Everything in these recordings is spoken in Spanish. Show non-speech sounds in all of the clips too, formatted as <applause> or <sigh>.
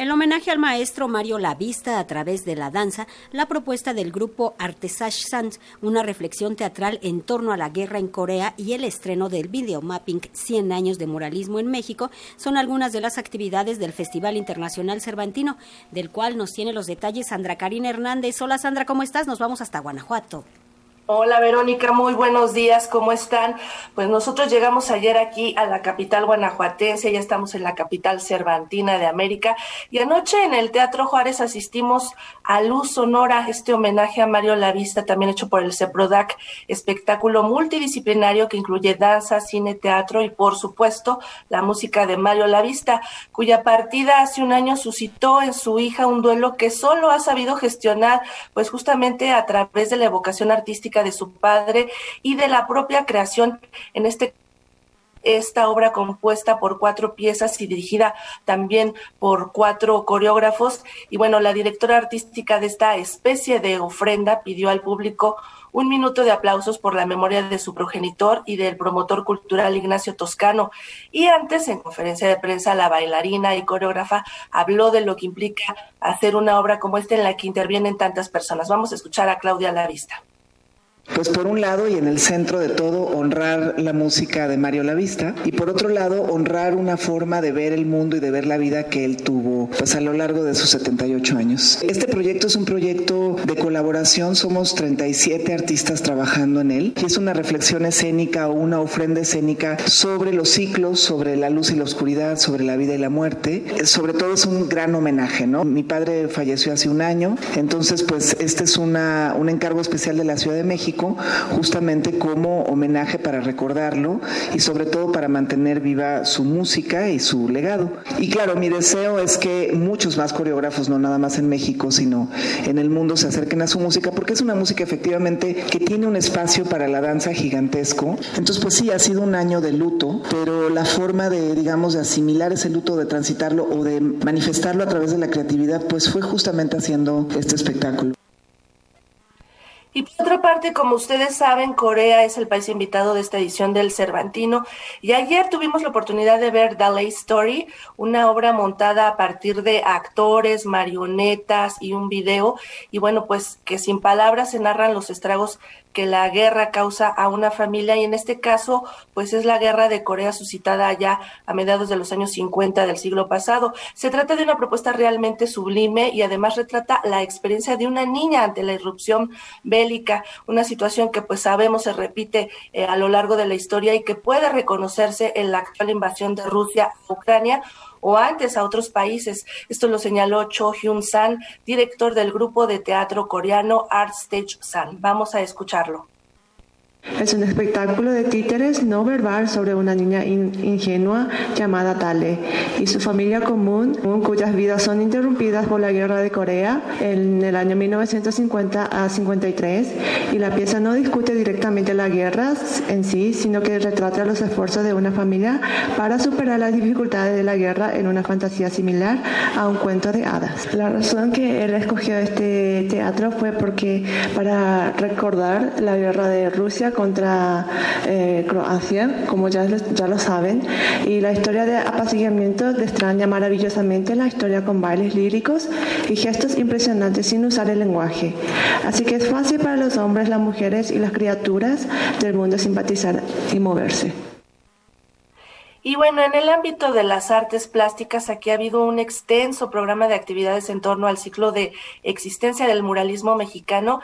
El homenaje al maestro Mario Lavista a través de la danza, la propuesta del grupo Artesage Sans, una reflexión teatral en torno a la guerra en Corea y el estreno del video mapping 100 años de muralismo en México son algunas de las actividades del Festival Internacional Cervantino, del cual nos tiene los detalles Sandra Karina Hernández. Hola Sandra, ¿cómo estás? Nos vamos hasta Guanajuato. Hola Verónica, muy buenos días, ¿cómo están? Pues nosotros llegamos ayer aquí a la capital guanajuatense, ya estamos en la capital cervantina de América y anoche en el Teatro Juárez asistimos a Luz Sonora, este homenaje a Mario Lavista, también hecho por el CEPRODAC, espectáculo multidisciplinario que incluye danza, cine, teatro y por supuesto la música de Mario Lavista, cuya partida hace un año suscitó en su hija un duelo que solo ha sabido gestionar pues justamente a través de la evocación artística de su padre y de la propia creación en este esta obra compuesta por cuatro piezas y dirigida también por cuatro coreógrafos. Y bueno, la directora artística de esta especie de ofrenda pidió al público un minuto de aplausos por la memoria de su progenitor y del promotor cultural Ignacio Toscano. Y antes, en conferencia de prensa, la bailarina y coreógrafa habló de lo que implica hacer una obra como esta en la que intervienen tantas personas. Vamos a escuchar a Claudia Lavista. Pues por un lado y en el centro de todo honrar la música de Mario Lavista y por otro lado honrar una forma de ver el mundo y de ver la vida que él tuvo pues a lo largo de sus 78 años. Este proyecto es un proyecto de colaboración, somos 37 artistas trabajando en él y es una reflexión escénica o una ofrenda escénica sobre los ciclos, sobre la luz y la oscuridad, sobre la vida y la muerte. Sobre todo es un gran homenaje, ¿no? Mi padre falleció hace un año, entonces pues este es una, un encargo especial de la Ciudad de México justamente como homenaje para recordarlo y sobre todo para mantener viva su música y su legado. Y claro, mi deseo es que muchos más coreógrafos, no nada más en México, sino en el mundo, se acerquen a su música, porque es una música efectivamente que tiene un espacio para la danza gigantesco. Entonces, pues sí, ha sido un año de luto, pero la forma de, digamos, de asimilar ese luto, de transitarlo o de manifestarlo a través de la creatividad, pues fue justamente haciendo este espectáculo. Y por otra parte, como ustedes saben, Corea es el país invitado de esta edición del Cervantino. Y ayer tuvimos la oportunidad de ver The Story, una obra montada a partir de actores, marionetas y un video. Y bueno, pues que sin palabras se narran los estragos que la guerra causa a una familia y en este caso pues es la guerra de Corea suscitada allá a mediados de los años 50 del siglo pasado. Se trata de una propuesta realmente sublime y además retrata la experiencia de una niña ante la irrupción una situación que pues sabemos se repite eh, a lo largo de la historia y que puede reconocerse en la actual invasión de Rusia a Ucrania o antes a otros países. Esto lo señaló Cho Hyun San, director del grupo de teatro coreano Art Stage San. Vamos a escucharlo. Es un espectáculo de títeres no verbal sobre una niña ingenua llamada Tale y su familia común, cuyas vidas son interrumpidas por la guerra de Corea en el año 1950 a 53. Y la pieza no discute directamente la guerra en sí, sino que retrata los esfuerzos de una familia para superar las dificultades de la guerra en una fantasía similar a un cuento de hadas. La razón que él escogió este teatro fue porque para recordar la guerra de Rusia contra eh, Croacia, como ya, lo saben, y la historia de apaciguamiento destraña maravillosamente la historia con bailes líricos y gestos impresionantes sin usar el lenguaje. Así que es fácil para los hombres, las mujeres y las criaturas del mundo simpatizar y moverse. Y bueno, en el ámbito de las artes plásticas, aquí ha habido un extenso programa de actividades en torno al ciclo de existencia del muralismo mexicano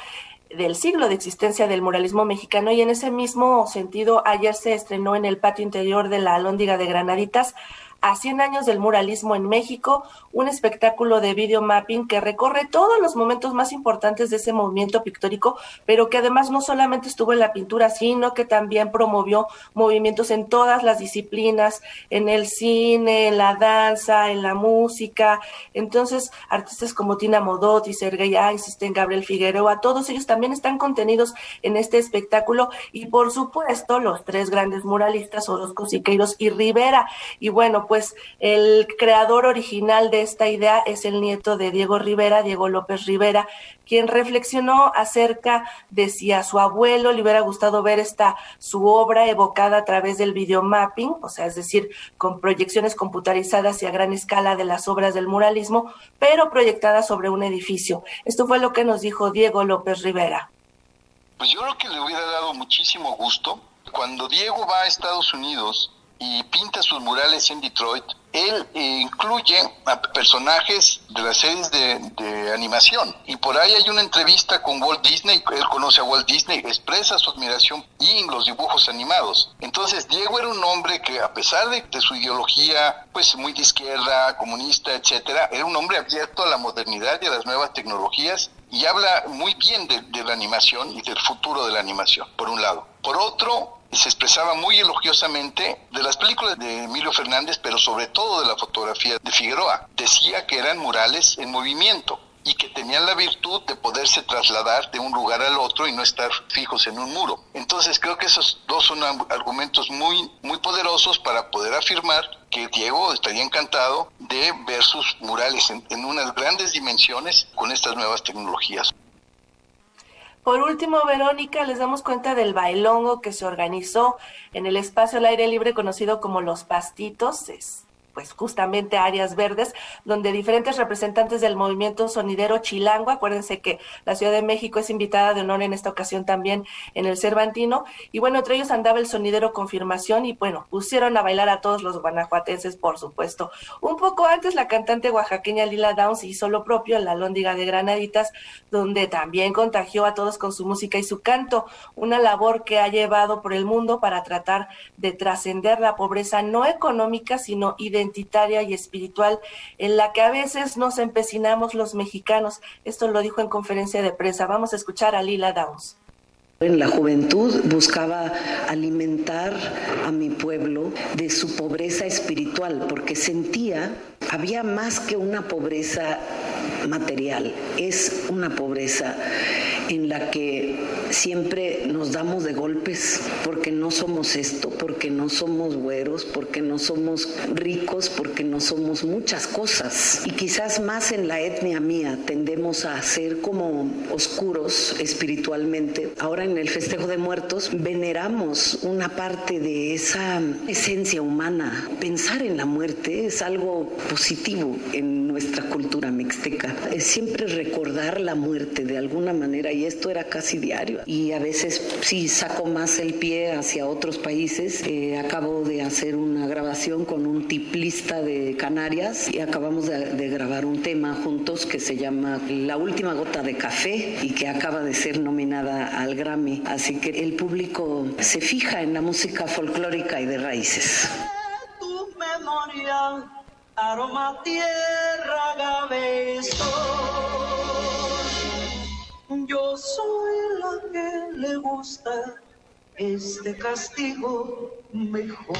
del siglo de existencia del muralismo mexicano y en ese mismo sentido ayer se estrenó en el patio interior de la Alhóndiga de Granaditas a 100 años del muralismo en México, un espectáculo de video mapping que recorre todos los momentos más importantes de ese movimiento pictórico, pero que además no solamente estuvo en la pintura, sino que también promovió movimientos en todas las disciplinas, en el cine, en la danza, en la música. Entonces, artistas como Tina Modot y Sergei Einstein, Gabriel Figueroa, todos ellos también están contenidos en este espectáculo y por supuesto los tres grandes muralistas, Orozco Siqueiros y Rivera. Y bueno, pues el creador original de esta idea es el nieto de Diego Rivera, Diego López Rivera, quien reflexionó acerca de si a su abuelo le hubiera gustado ver esta su obra evocada a través del videomapping, o sea, es decir, con proyecciones computarizadas y a gran escala de las obras del muralismo, pero proyectadas sobre un edificio. Esto fue lo que nos dijo Diego López Rivera. Pues yo creo que le hubiera dado muchísimo gusto. Cuando Diego va a Estados Unidos y pinta sus murales en Detroit, él eh, incluye a personajes de las series de, animación. Y por ahí hay una entrevista con Walt Disney, él conoce a Walt Disney, expresa su admiración y en los dibujos animados. Entonces, Diego era un hombre que a pesar de, su ideología, pues muy de izquierda, comunista, etcétera, era un hombre abierto a la modernidad y a las nuevas tecnologías y habla muy bien de la animación y del futuro de la animación, por un lado. Por otro, se expresaba muy elogiosamente de las películas de Emilio Fernández, pero sobre todo de la fotografía de Figueroa. Decía que eran murales en movimiento y que tenían la virtud de poderse trasladar de un lugar al otro y no estar fijos en un muro. Entonces creo que esos dos son argumentos muy, muy poderosos para poder afirmar que Diego estaría encantado de ver sus murales en, en unas grandes dimensiones con estas nuevas tecnologías. Por último, Verónica, les damos cuenta del bailongo que se organizó en el espacio al aire libre conocido como Los Pastitos pues justamente áreas verdes, donde diferentes representantes del movimiento sonidero chilango, acuérdense que la Ciudad de México es invitada de honor en esta ocasión también en el Cervantino, y bueno, entre ellos andaba el sonidero Confirmación y bueno, pusieron a bailar a todos los guanajuatenses, por supuesto. Un poco antes la cantante oaxaqueña Lila Downs hizo lo propio en la Lóndiga de Granaditas, donde también contagió a todos con su música y su canto, una labor que ha llevado por el mundo para tratar de trascender la pobreza no económica, sino identitaria y espiritual en la que a veces nos empecinamos los mexicanos. Esto lo dijo en conferencia de prensa. Vamos a escuchar a Lila Downs. En la juventud buscaba alimentar a mi pueblo de su pobreza espiritual, porque sentía, había más que una pobreza material, es una pobreza en la que siempre nos damos de golpes porque no somos esto, porque no somos güeros, porque no somos ricos, porque no somos muchas cosas. Y quizás más en la etnia mía tendemos a ser como oscuros espiritualmente. Ahora en el festejo de muertos veneramos una parte de esa esencia humana. Pensar en la muerte es algo positivo en nuestra cultura mixteca. Es siempre recordar la muerte de alguna manera y esto era casi diario. Y a veces sí saco más el pie hacia otros países. Eh, acabo de hacer una grabación con un tiplista de Canarias y acabamos de, grabar un tema juntos que se llama La última gota de café y que acaba de ser nominada al Grammy. Así que el público se fija en la música folclórica y de raíces. Tu memoria, aroma tierra, soy la que le gusta este castigo mejor.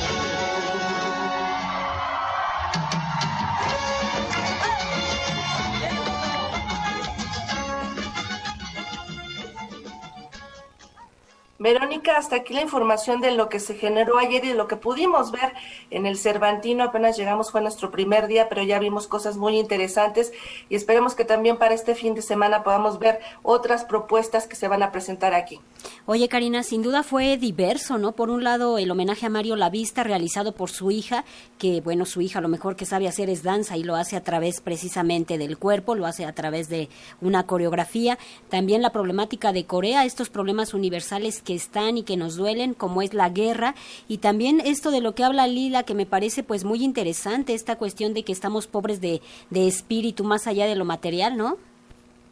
Verónica, hasta aquí la información de lo que se generó ayer y de lo que pudimos ver en el Cervantino. Apenas llegamos, fue nuestro primer día, pero ya vimos cosas muy interesantes y esperemos que también para este fin de semana podamos ver otras propuestas que se van a presentar aquí. Oye, Karina, sin duda fue diverso, ¿no? Por un lado, el homenaje a Mario Lavista realizado por su hija, que, bueno, su hija lo mejor que sabe hacer es danza y lo hace a través precisamente del cuerpo, lo hace a través de una coreografía. También la problemática de Corea, estos problemas universales que están y que nos duelen, como es la guerra, y también esto de lo que habla Lila, que me parece pues muy interesante, esta cuestión de que estamos pobres de, de espíritu más allá de lo material, ¿no?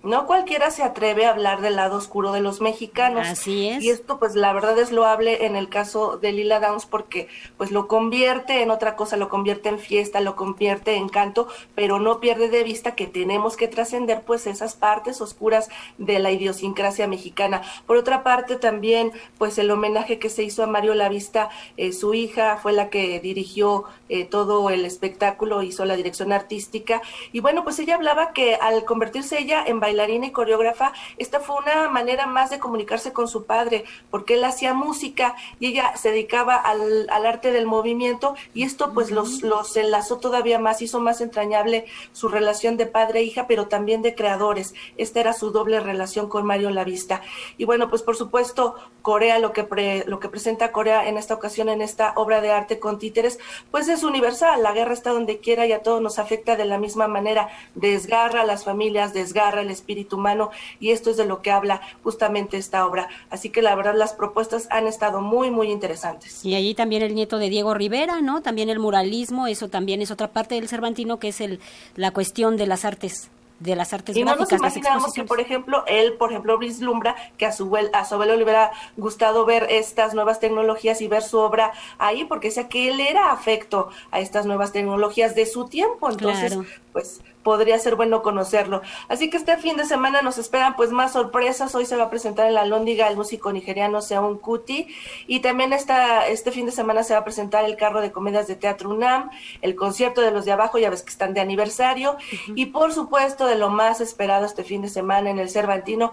No cualquiera se atreve a hablar del lado oscuro de los mexicanos. Así es. Y esto, pues, la verdad es loable en el caso de Lila Downs porque, pues, lo convierte en otra cosa, lo convierte en fiesta, lo convierte en canto, pero no pierde de vista que tenemos que trascender, pues, esas partes oscuras de la idiosincrasia mexicana. Por otra parte, también, pues, el homenaje que se hizo a Mario Lavista, eh, su hija fue la que dirigió eh, todo el espectáculo, hizo la dirección artística. Y bueno, pues ella hablaba que al convertirse ella en bailarina, bailarina y coreógrafa, esta fue una manera más de comunicarse con su padre, porque él hacía música y ella se dedicaba al, arte del movimiento y esto pues los, los enlazó todavía más, hizo más entrañable su relación de padre e hija, pero también de creadores. Esta era su doble relación con Mario Lavista. Y bueno, pues por supuesto, Corea, lo que, lo que presenta Corea en esta ocasión, en esta obra de arte con títeres, pues es universal. La guerra está donde quiera y a todos nos afecta de la misma manera. Desgarra a las familias, desgarra el espíritu humano y esto es de lo que habla justamente esta obra. Así que la verdad las propuestas han estado muy, muy interesantes. Y allí también el nieto de Diego Rivera, ¿no? También el muralismo, eso también es otra parte del Cervantino que es el, la cuestión de las artes de las artes y no nos imaginamos que por ejemplo él por ejemplo vislumbra que a su a su abuelo le hubiera gustado ver estas nuevas tecnologías y ver su obra ahí porque sea que él era afecto a estas nuevas tecnologías de su tiempo entonces pues podría ser bueno conocerlo. Así que este fin de semana nos esperan pues más sorpresas. Hoy se va a presentar en la Lóndiga el músico nigeriano Seun Kuti y también esta, este fin de semana se va a presentar el carro de comedias de Teatro UNAM, el concierto de los de abajo, ya ves que están de aniversario y por supuesto de lo más esperado este fin de semana en el Cervantino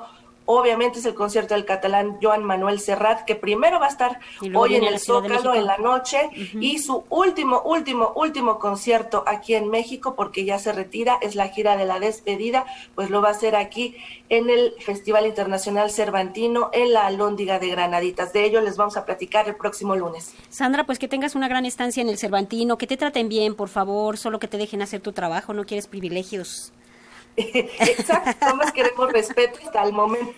Obviamente es el concierto del catalán Joan Manuel Serrat, que primero va a estar hoy en el Zócalo en la noche y su último, último, último concierto aquí en México, porque ya se retira, es la gira de la despedida, pues lo va a hacer aquí en el Festival Internacional Cervantino en la Alhóndiga de Granaditas. De ello les vamos a platicar el próximo lunes. Sandra, pues que tengas una gran estancia en el Cervantino, que te traten bien, por favor, solo que te dejen hacer tu trabajo, no quieres privilegios. <laughs> Exacto, queremos respeto hasta el momento.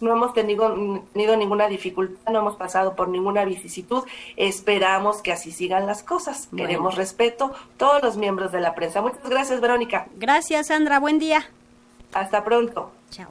No hemos tenido, tenido ninguna dificultad, no hemos pasado por ninguna vicisitud. Esperamos que así sigan las cosas. Queremos respeto todos los miembros de la prensa. Muchas gracias, Verónica. Gracias, Sandra. Buen día. Hasta pronto. Chao.